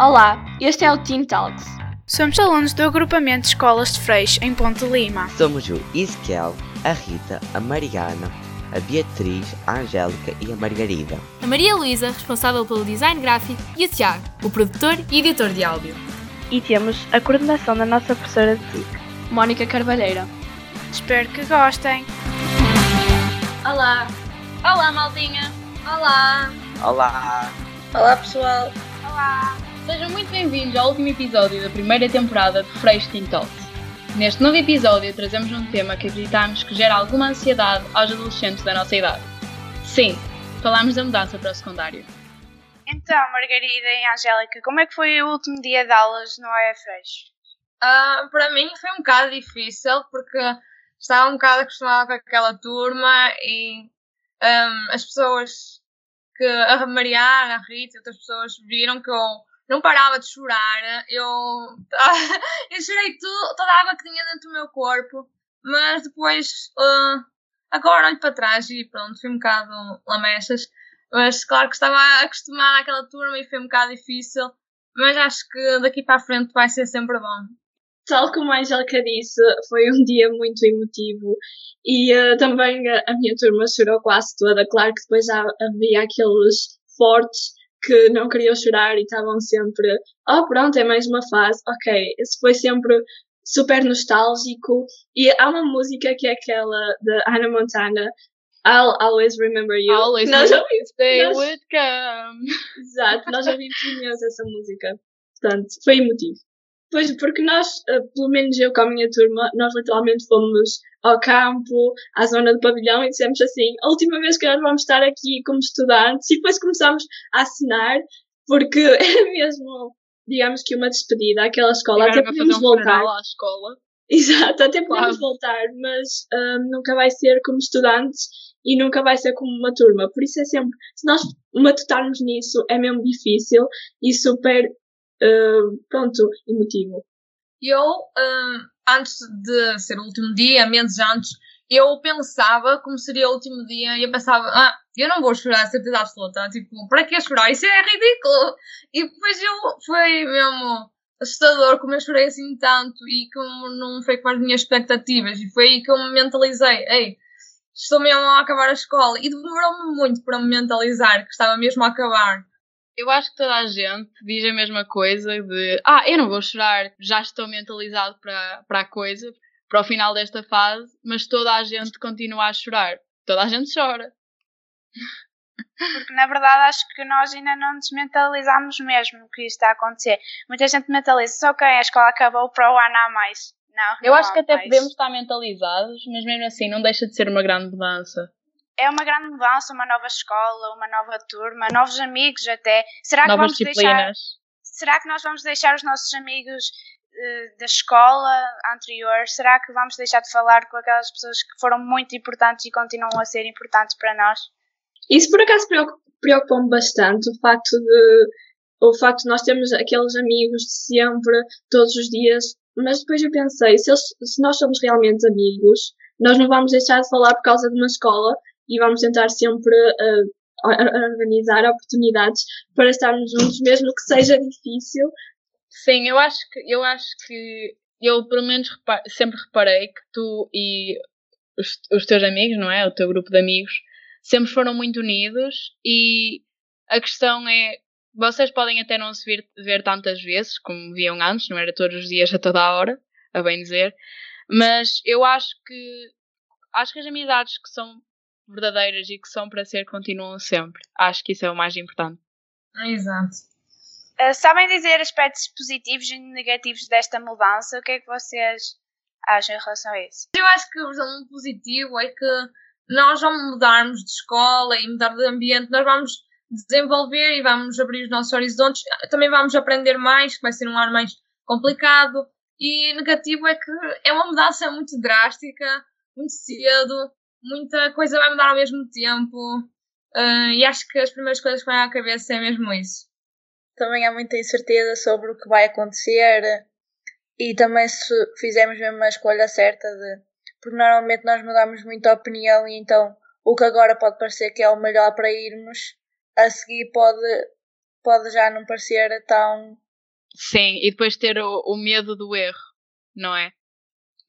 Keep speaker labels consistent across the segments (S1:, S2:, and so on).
S1: Olá, este é o Teen Talks.
S2: Somos alunos do agrupamento de escolas de Freixo em Ponte Lima.
S3: Somos o Isquel, a Rita, a Mariana, a Beatriz, a Angélica e a Margarida.
S4: A Maria Luísa, responsável pelo design gráfico, e o Tiago, o produtor e editor de áudio.
S5: E temos a coordenação da nossa professora de TIC,
S1: Mónica Carvalheira.
S2: Espero que gostem.
S6: Olá! Olá, maldinha! Olá!
S3: Olá!
S6: Olá, pessoal!
S2: Olá!
S4: Sejam muito bem-vindos ao último episódio da primeira temporada de Freixo Teen Talks. Neste novo episódio trazemos um tema que acreditamos que gera alguma ansiedade aos adolescentes da nossa idade. Sim, falamos da mudança para o secundário.
S2: Então, Margarida e Angélica, como é que foi o último dia de aulas no AFS?
S6: Uh, para mim foi um bocado difícil porque estava um bocado acostumada com aquela turma e um, as pessoas que a Mariana, a Rita e outras pessoas viram que eu não parava de chorar. Eu, eu chorei tudo, toda a água que tinha dentro do meu corpo, mas depois uh, agora olho para trás e pronto, fui um bocado lamechas. Mas claro que estava acostumada àquela turma e foi um bocado difícil, mas acho que daqui para a frente vai ser sempre bom.
S7: Tal como a Angélica disse, foi um dia muito emotivo e uh, também a, a, minha turma chorou quase toda. Claro que depois já havia aqueles fortes que não queriam chorar e estavam sempre, oh pronto, é mais uma fase, ok. Isso foi sempre super nostálgico e há uma música que é aquela de Hannah Montana, I'll always remember you.
S4: Always
S7: nós
S4: já vimos, they nós... would come.
S7: Exato, nós já vimos imenso essa música. Portanto, foi emotivo. Pois, porque nós, pelo menos eu com a minha turma, nós literalmente fomos ao campo, à zona do pavilhão e dissemos assim, a última vez que nós vamos estar aqui como estudantes e depois começámos a assinar porque era mesmo, digamos que uma despedida àquela escola.
S4: Até podemos um voltar. À escola.
S7: Exato, até podemos claro. voltar, mas um, nunca vai ser como estudantes e nunca vai ser como uma turma. Por isso é sempre, se nós matutarmos nisso, é mesmo difícil e super, pronto, emotivo.
S6: Eu, uh, antes de ser o último dia, meses antes, eu pensava como seria o último dia e eu pensava, ah, eu não vou chorar, certeza absoluta. Tipo, para que chorar? Isso é ridículo. E depois eu, foi mesmo assustador como eu chorei assim tanto e como não foi com as minhas expectativas. E foi aí que eu me mentalizei, ei, estou mesmo a acabar a escola. E demorou-me muito para me mentalizar que estava mesmo a acabar.
S4: Eu acho que toda a gente diz a mesma coisa de ah, eu não vou chorar, já estou mentalizado para, para a coisa, para o final desta fase, mas toda a gente continua a chorar. Toda a gente chora.
S2: Porque na verdade acho que nós ainda não nos mentalizamos mesmo que isto está a acontecer. Muita gente mentaliza, só que a escola acabou para o ano a mais. Não,
S4: eu
S2: não
S4: acho que até
S2: mais.
S4: podemos estar mentalizados, mas mesmo assim não deixa de ser uma grande mudança.
S2: É uma grande mudança, uma nova escola, uma nova turma, novos amigos até. Será que
S4: Novas
S2: vamos
S4: disciplinas.
S2: deixar? Será que nós vamos deixar os nossos amigos uh, da escola anterior? Será que vamos deixar de falar com aquelas pessoas que foram muito importantes e continuam a ser importantes para nós?
S7: Isso por acaso preocupa-me bastante o facto de o facto de nós termos aqueles amigos de sempre, todos os dias, mas depois eu pensei, se, eles, se nós somos realmente amigos, nós não vamos deixar de falar por causa de uma escola e vamos tentar sempre uh, organizar oportunidades para estarmos juntos, mesmo que seja difícil.
S4: Sim, eu acho que eu acho que eu pelo menos sempre reparei que tu e os, os teus amigos, não é? O teu grupo de amigos sempre foram muito unidos e a questão é vocês podem até não se ver, ver tantas vezes como viam antes, não era todos os dias a toda a hora, a bem dizer, mas eu acho que acho que as amizades que são verdadeiras e que são para ser continuam sempre. Acho que isso é o mais importante.
S6: Exato.
S2: Uh, sabem dizer aspectos positivos e negativos desta mudança? O que é que vocês acham em relação a isso?
S6: Eu acho que o exemplo positivo é que nós ao mudarmos de escola e mudar de ambiente, nós vamos desenvolver e vamos abrir os nossos horizontes. Também vamos aprender mais, que vai ser um ano mais complicado. E negativo é que é uma mudança muito drástica, muito cedo, muita coisa vai mudar ao mesmo tempo. Uh, e acho que as primeiras coisas que vêm à cabeça é mesmo isso.
S8: Também há muita incerteza sobre o que vai acontecer e também se fizermos mesmo a escolha certa de. Porque normalmente nós mudamos muito a opinião e então o que agora pode parecer que é o melhor para irmos, a seguir pode, pode já não parecer tão
S4: Sim, e depois ter o, o medo do erro, não é?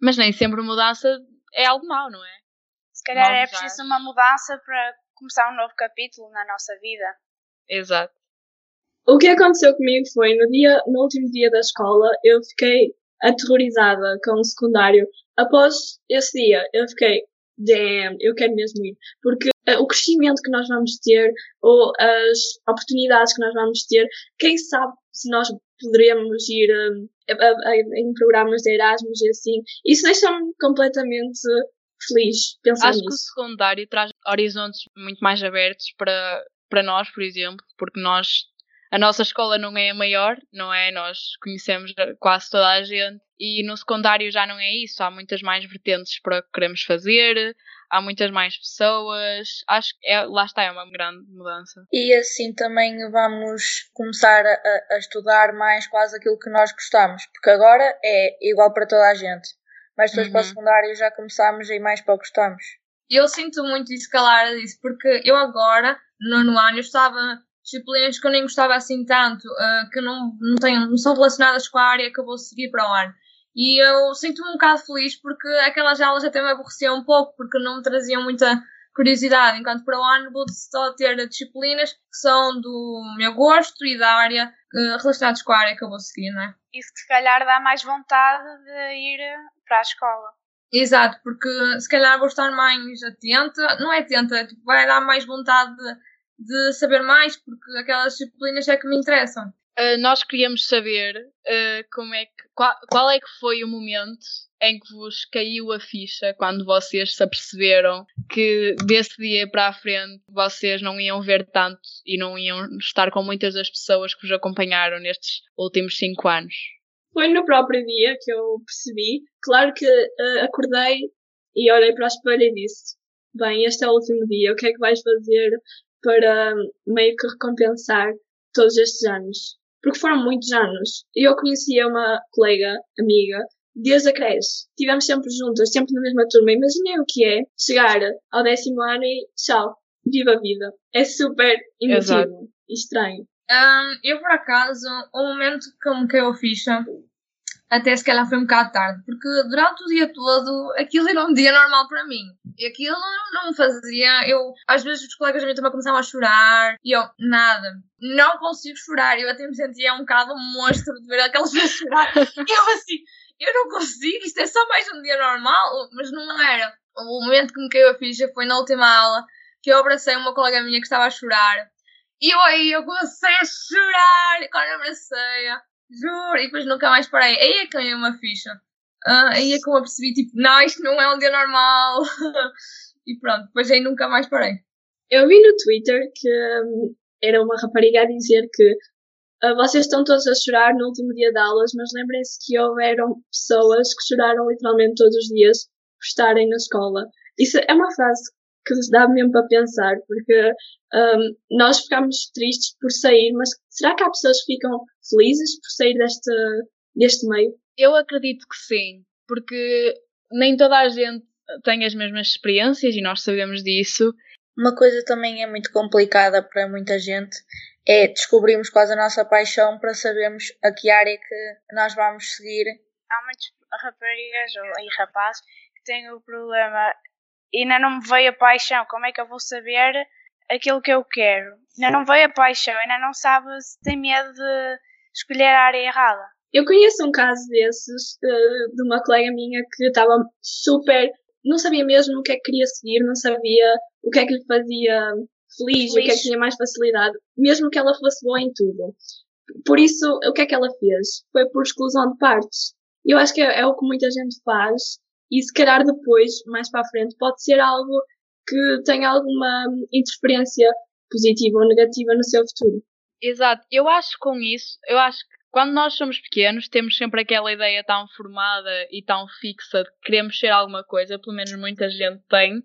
S4: Mas nem sempre mudança é algo mau, não é?
S2: Se calhar
S4: Mal
S2: é preciso uma mudança para começar um novo capítulo na nossa vida.
S4: Exato.
S7: O que aconteceu comigo foi no dia, no último dia da escola, eu fiquei aterrorizada com o secundário. Após esse dia, eu fiquei, damn, eu quero mesmo ir. Porque eh, o crescimento que nós vamos ter, ou as oportunidades que nós vamos ter, quem sabe se nós poderemos ir eh, a- a- a- em programas de Erasmus e assim. Isso deixa-me completamente feliz pensar
S4: Acho que o
S7: nisso.
S4: secundário traz horizontes muito mais abertos para, para nós, por exemplo, porque nós, a nossa escola não é a maior, não é? Nós conhecemos quase toda a gente e no secundário já não é isso. Há muitas mais vertentes para o que queremos fazer, há muitas mais pessoas. Acho que é, lá está, é uma grande mudança.
S8: E assim também vamos começar a- a estudar mais quase aquilo que nós gostamos, porque agora é igual para toda a gente. Mas depois para o
S4: Uhum.
S8: secundário já começamos a ir mais para o que gostamos.
S6: E eu sinto muito isso que a Lara disse, porque eu agora, no nono ano, eu estava disciplinas que eu nem gostava assim tanto, ah, que não, não, tenho, não são relacionadas com a área que eu vou seguir para o ano. E eu sinto-me um bocado feliz porque aquelas aulas até me aborreciam um pouco, porque não me traziam muita curiosidade, enquanto para o ano vou só ter disciplinas que são do meu gosto e da área ah, relacionadas com a área que eu vou seguir, não é?
S2: Isso se calhar dá mais vontade de ir para a escola.
S6: Exato, porque se calhar vou estar mais atenta, não é atenta, é tipo, vai dar mais vontade de, de saber mais, porque aquelas disciplinas é que me interessam.
S4: Uh, nós queríamos saber uh, como é que, qual, qual é que foi o momento em que vos caiu a ficha quando vocês se aperceberam que desse dia para a frente vocês não iam ver tanto e não iam estar com muitas das pessoas que vos acompanharam nestes últimos cinco anos.
S7: Foi no próprio dia que eu percebi. Claro que eh, acordei e olhei para a espelho e disse: Bem, este é o último dia, o que é que vais fazer para hum, meio que recompensar todos estes anos? Porque foram muitos anos. Eu conhecia uma colega, amiga, desde a creche. Estivemos sempre juntas, sempre na mesma turma. Imaginei o que é chegar ao décimo ano e tchau, viva a vida. É super emotivo e estranho.
S6: Hum, eu, por acaso, o momento que me caiu a ficha, até se calhar foi um bocado tarde, porque durante o dia todo aquilo era um dia normal para mim. E aquilo não me fazia. Eu, às vezes, os colegas da minha turma começavam a chorar e eu, nada, não consigo chorar. Eu até me sentia um bocado um monstro de ver aquelas pessoas chorar. Eu, assim, eu não consigo, isto é só mais um dia normal, mas não era. O momento que me caiu a ficha foi na última aula que eu abracei uma colega minha que estava a chorar. E eu aí eu comecei a chorar quando abracei-a. Juro, e depois nunca mais parei. Aí é que caiu uma ficha. Ah, aí é que eu me percebi, tipo, não, isto não é um dia normal. e pronto, depois aí nunca mais parei.
S7: Eu vi no Twitter que hum, era uma rapariga a dizer que vocês estão todos a chorar no último dia de aulas, mas lembrem-se que houveram pessoas que choraram literalmente todos os dias por estarem na escola. Isso é uma frase que nos dá mesmo para pensar, porque hum, nós ficamos tristes por sair, mas será que há pessoas que ficam felizes por sair deste, deste meio?
S4: Eu acredito que sim, porque nem toda a gente tem as mesmas experiências e nós sabemos disso.
S8: Uma coisa também é muito complicada para muita gente é descobrirmos quase a nossa paixão para sabermos a que área que nós vamos seguir.
S2: Há muitas raparigas ou e rapazes que têm o problema ainda não me veio a paixão, como é que eu vou saber aquilo que eu quero? Ainda não veio a paixão, ainda não sabe se tem medo de escolher a área errada.
S7: Eu conheço um caso desses eh, de uma colega minha que estava super. não sabia mesmo o que é que queria seguir, não sabia o que é que lhe fazia feliz, o que é que
S2: Feliz.
S7: tinha mais facilidade, mesmo que ela fosse boa em tudo. Por isso, o que é que ela fez? Foi por exclusão de partes. Eu acho que é, é o que muita gente faz e se calhar depois, mais para a frente, pode ser algo que tenha alguma interferência positiva ou negativa no seu futuro.
S4: Exato, eu acho que com isso, eu acho que quando nós somos pequenos temos sempre aquela ideia tão formada e tão fixa de que queremos ser alguma coisa, pelo menos muita gente tem,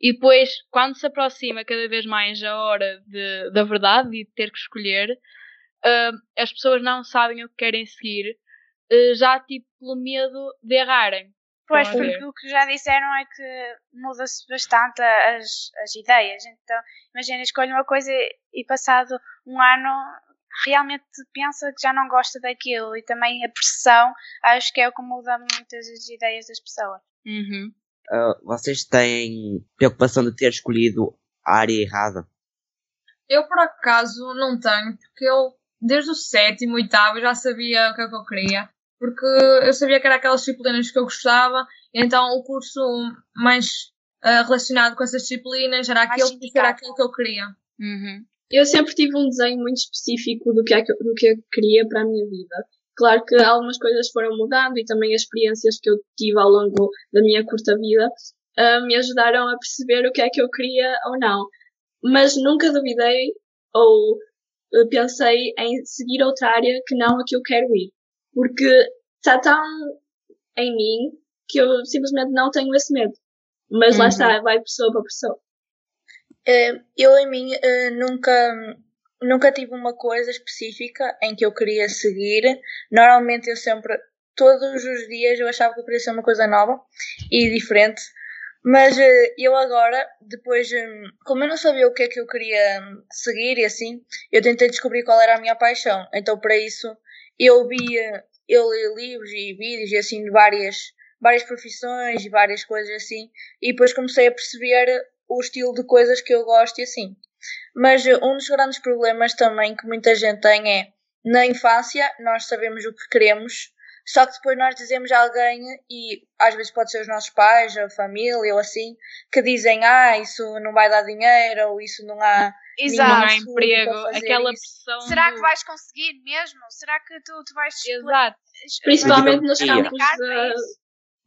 S4: e depois quando se aproxima cada vez mais a hora de, da verdade e de ter que escolher, ah, as pessoas não sabem o que querem seguir, ah, já tipo pelo medo de errarem.
S2: Pois, porque o que já disseram é que muda-se bastante as, as ideias. Então, imagina, escolho uma coisa e passado um ano realmente pensa que já não gosta daquilo e também a pressão acho que é o que muda muitas as ideias das pessoas.
S4: Uhum.
S3: Uh, vocês têm preocupação de ter escolhido a área errada?
S6: Eu, por acaso, não tenho, porque eu, desde o sétimo, oitavo, já sabia o que é que eu queria. Porque eu sabia que era aquelas disciplinas que eu gostava, então o curso mais uh, relacionado com essas disciplinas era aquele, era aquilo que eu queria.
S4: Uhum.
S7: Eu sempre tive um desenho muito específico do que, é que, do que eu queria para a minha vida. Claro que algumas coisas foram mudando e também as experiências que eu tive ao longo da minha curta vida uh, me ajudaram a perceber o que é que eu queria ou não. Mas nunca duvidei ou uh, pensei em seguir outra área que não a que eu quero ir. Porque está tão em mim que eu simplesmente não tenho esse medo. Mas uhum. lá está, vai pessoa para pessoa.
S8: Eh, eu em mim eh, nunca nunca tive uma coisa específica em que eu queria seguir. Normalmente eu sempre, todos os dias, eu achava que eu queria ser uma coisa nova e diferente. Mas eh, eu agora, depois, como eu não sabia o que é que eu queria seguir e assim, eu tentei descobrir qual era a minha paixão. Então, para isso, eu via, eu li livros e vídeos e assim de várias, várias profissões e várias coisas assim, e depois comecei a perceber o estilo de coisas que eu gosto e assim. Mas um dos grandes problemas também que muita gente tem é na infância nós sabemos o que queremos, só que depois nós dizemos a alguém, e às vezes pode ser os nossos pais, a família ou assim, que dizem: Ah, isso não vai dar dinheiro, ou isso não há.
S4: Exato. Não há emprego, aquela
S2: isso.
S4: pressão.
S2: Será
S4: do...
S2: que vais conseguir mesmo? Será que tu, tu vais.
S4: Exato.
S7: Principalmente nos campos da,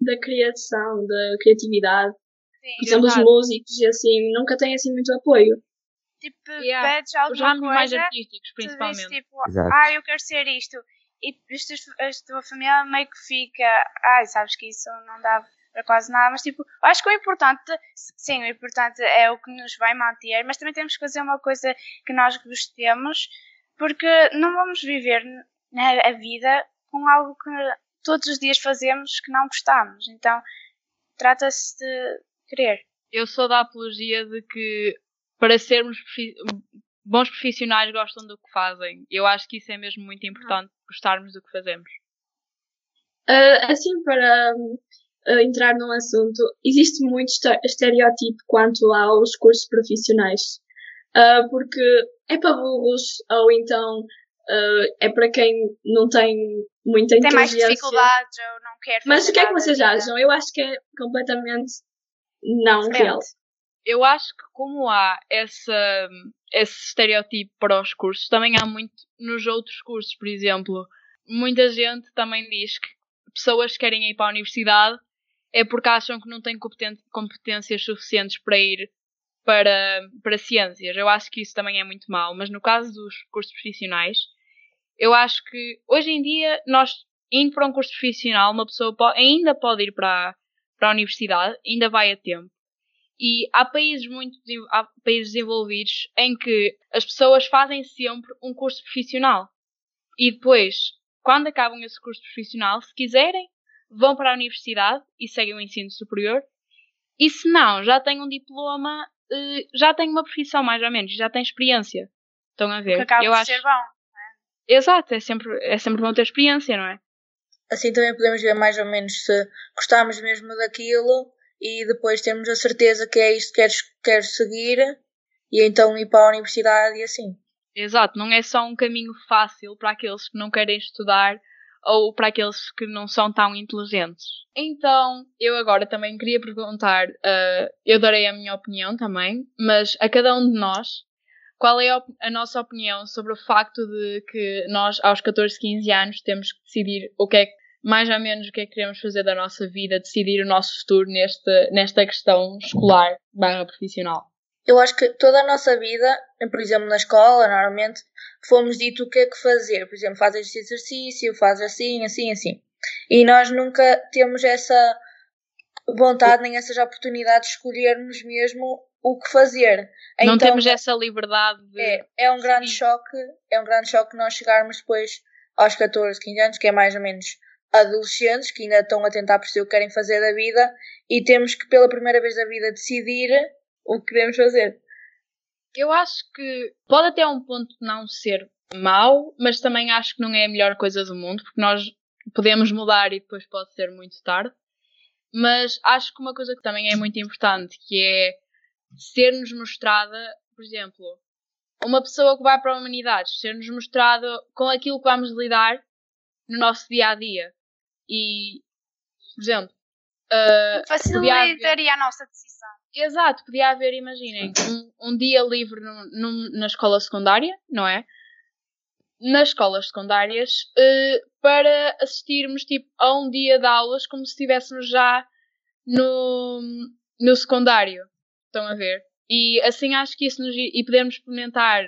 S7: da criação, da criatividade. Sim, Por exemplo, os músicos e assim, nunca têm assim muito apoio.
S2: Tipo, yeah. pedes alguma
S4: Os mais artísticos, principalmente.
S2: Tu tipo, ah, eu quero ser isto. E a tua família meio que fica, ai, sabes que isso não dá para quase nada, mas tipo, acho que o importante, sim, o importante é o que nos vai manter, mas também temos que fazer uma coisa que nós gostemos, porque não vamos viver né, a vida com algo que todos os dias fazemos que não gostamos. Então, trata-se de querer.
S4: Eu sou da apologia de que para sermos bons profissionais gostam do que fazem. Eu acho que isso é mesmo muito importante, gostarmos do que fazemos.
S7: Uh, assim, para uh, entrar num assunto, existe muito estereótipo quanto aos cursos profissionais. Uh, porque é para burros, ou então é para quem não tem muita
S2: tem
S7: inteligência.
S2: Tem mais dificuldades ou não quer
S7: Mas o que é que vocês acham? Eu acho que é completamente não real.
S4: Eu acho que como há essa, esse estereotipo para os cursos, também há muito nos outros cursos, por exemplo. Muita gente também diz que pessoas que querem ir para a universidade é porque acham que não têm competências suficientes para ir para, para ciências. Eu acho que isso também é muito mau, mas no caso dos cursos profissionais, eu acho que hoje em dia nós indo para um curso profissional, uma pessoa pode, ainda pode ir para, para a universidade, ainda vai a tempo. E há países muito há países desenvolvidos em que as pessoas fazem sempre um curso profissional. E depois, quando acabam esse curso profissional, se quiserem, vão para a universidade e seguem o ensino superior. E se não, já têm um diploma, eh, já têm uma profissão mais ou menos, já têm experiência. Estão a ver?
S2: Que acaba Eu de acho... ser bom.
S4: É? Exato, é sempre, é sempre bom ter experiência, não é?
S8: Assim também podemos ver mais ou menos se gostamos mesmo daquilo e depois termos a certeza que é isto que queres, queres seguir e então ir para a universidade e assim.
S4: Exato, não é só um caminho fácil para aqueles que não querem estudar ou para aqueles que não são tão inteligentes. Então, eu agora também queria perguntar, uh, eu darei a minha opinião também, mas a cada um de nós, qual é a, a, nossa opinião sobre o facto de que nós, aos 14, 15 anos, temos que decidir o que é mais ou menos o que é que queremos fazer da nossa vida, decidir o nosso futuro neste, nesta questão escolar barra profissional?
S8: Eu acho que toda a nossa vida, por exemplo, na escola, normalmente, fomos dito o que é que fazer. Por exemplo, faz este exercício, faz assim, assim, assim. E nós nunca temos essa vontade nem essas oportunidades de escolhermos mesmo o que fazer.
S4: Não então, temos essa liberdade de...
S8: É, é um grande choque, é um grande choque nós chegarmos depois aos 14, 15 anos, que é mais ou menos adolescentes que ainda estão a tentar perceber o que querem fazer da vida e temos que pela primeira vez da vida decidir o que queremos fazer.
S4: Eu acho que pode até um ponto não ser mau, mas também acho que não é a melhor coisa do mundo, porque nós podemos mudar e depois pode ser muito tarde. Mas acho que uma coisa que também é muito importante, que é ser-nos mostrada, por exemplo, uma pessoa que vai para a humanidade, ser-nos mostrado com aquilo que vamos lidar no nosso dia a dia. E, por exemplo, uh,
S2: facilitaria a nossa decisão.
S4: Exato, podia haver, imaginem, um, um dia livre na escola secundária, não é? Nas escolas secundárias, uh, para assistirmos tipo, a um dia de aulas como se estivéssemos já no, no secundário. Estão a ver? E assim acho que isso nos e podemos experimentar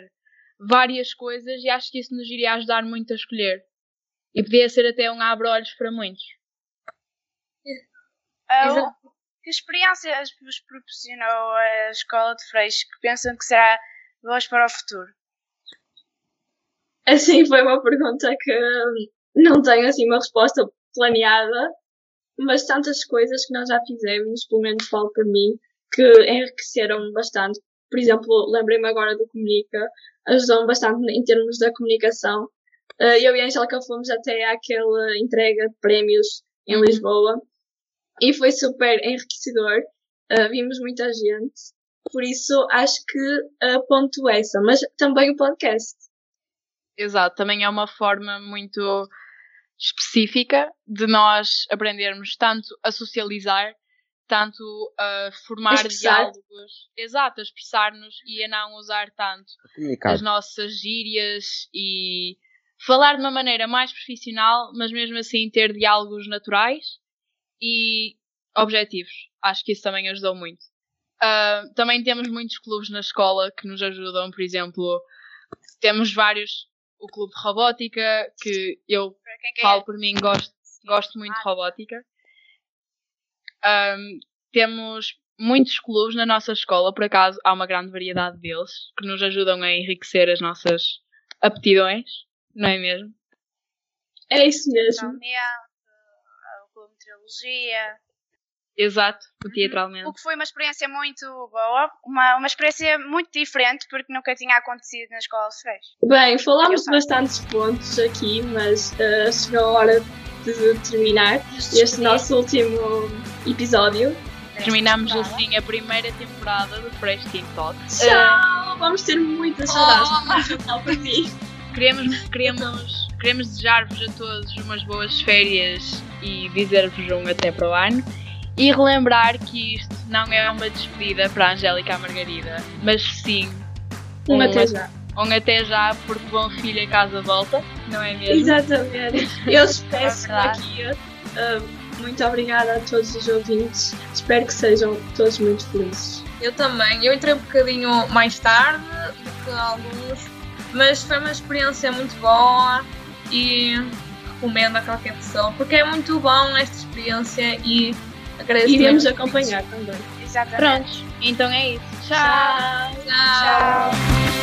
S4: várias coisas e acho que isso nos iria ajudar muito a escolher. E podia ser até um abre-olhos para muitos.
S2: Uh, que experiência vos proporcionou a escola de Freixo que pensam que será voz para o futuro?
S7: Assim, foi uma pergunta que não tenho assim uma resposta planeada, mas tantas coisas que nós já fizemos, pelo menos falo por mim, que enriqueceram bastante. Por exemplo, lembrei-me agora do Comunica, ajudou-me bastante em termos da comunicação. Uh, eu e a Angélica fomos até àquela entrega de prémios em uhum. Lisboa e foi super enriquecedor. Uh, vimos muita gente, por isso acho que aponto essa, mas também o podcast.
S4: Exato, também é uma forma muito específica de nós aprendermos tanto a socializar, tanto a formar expressar. diálogos, exato, a expressar-nos e a não usar tanto as nossas gírias e falar de uma maneira mais profissional, mas mesmo assim ter diálogos naturais e objetivos. Acho que isso também ajudou muito. Uh, também temos muitos clubes na escola que nos ajudam, por exemplo, temos vários o clube de robótica, que eu falo por mim, gosto, gosto muito de robótica. Um, temos muitos clubes na nossa escola, por acaso há uma grande variedade deles, que nos ajudam a enriquecer as nossas aptidões, não é mesmo?
S7: É isso mesmo.
S2: De teologia,
S4: Exato, teatralmente.
S2: O que foi uma experiência muito boa, uma, uma experiência muito diferente, porque nunca tinha acontecido na escola de fez.
S7: Bem, falámos de bastantes pontos aqui, mas uh, chegou a hora de terminar este nosso último episódio.
S4: Terminamos assim a primeira temporada do Fresh Team Talk.
S7: Tchau! Uh, vamos ter muitas saudades oh. para mim.
S4: Queremos, queremos, queremos desejar-vos a todos umas boas férias e dizer-vos um até para o ano. E relembrar que isto não é uma despedida para a Angélica e a Margarida, mas sim
S7: um, um até já.
S4: Um até já, porque bom filho a casa volta, não é mesmo?
S7: Exatamente. Eu peço aqui. Uh, muito obrigada a todos os ouvintes. Espero que sejam todos muito felizes.
S6: Eu também. Eu entrei um bocadinho mais tarde do que alguns, mas foi uma experiência muito boa e recomendo a qualquer pessoa, porque é muito bom esta experiência e
S7: Iremos acompanhar também.
S2: Exatamente.
S4: Prontos, então é isso.
S6: Tchau.
S2: Tchau. Tchau.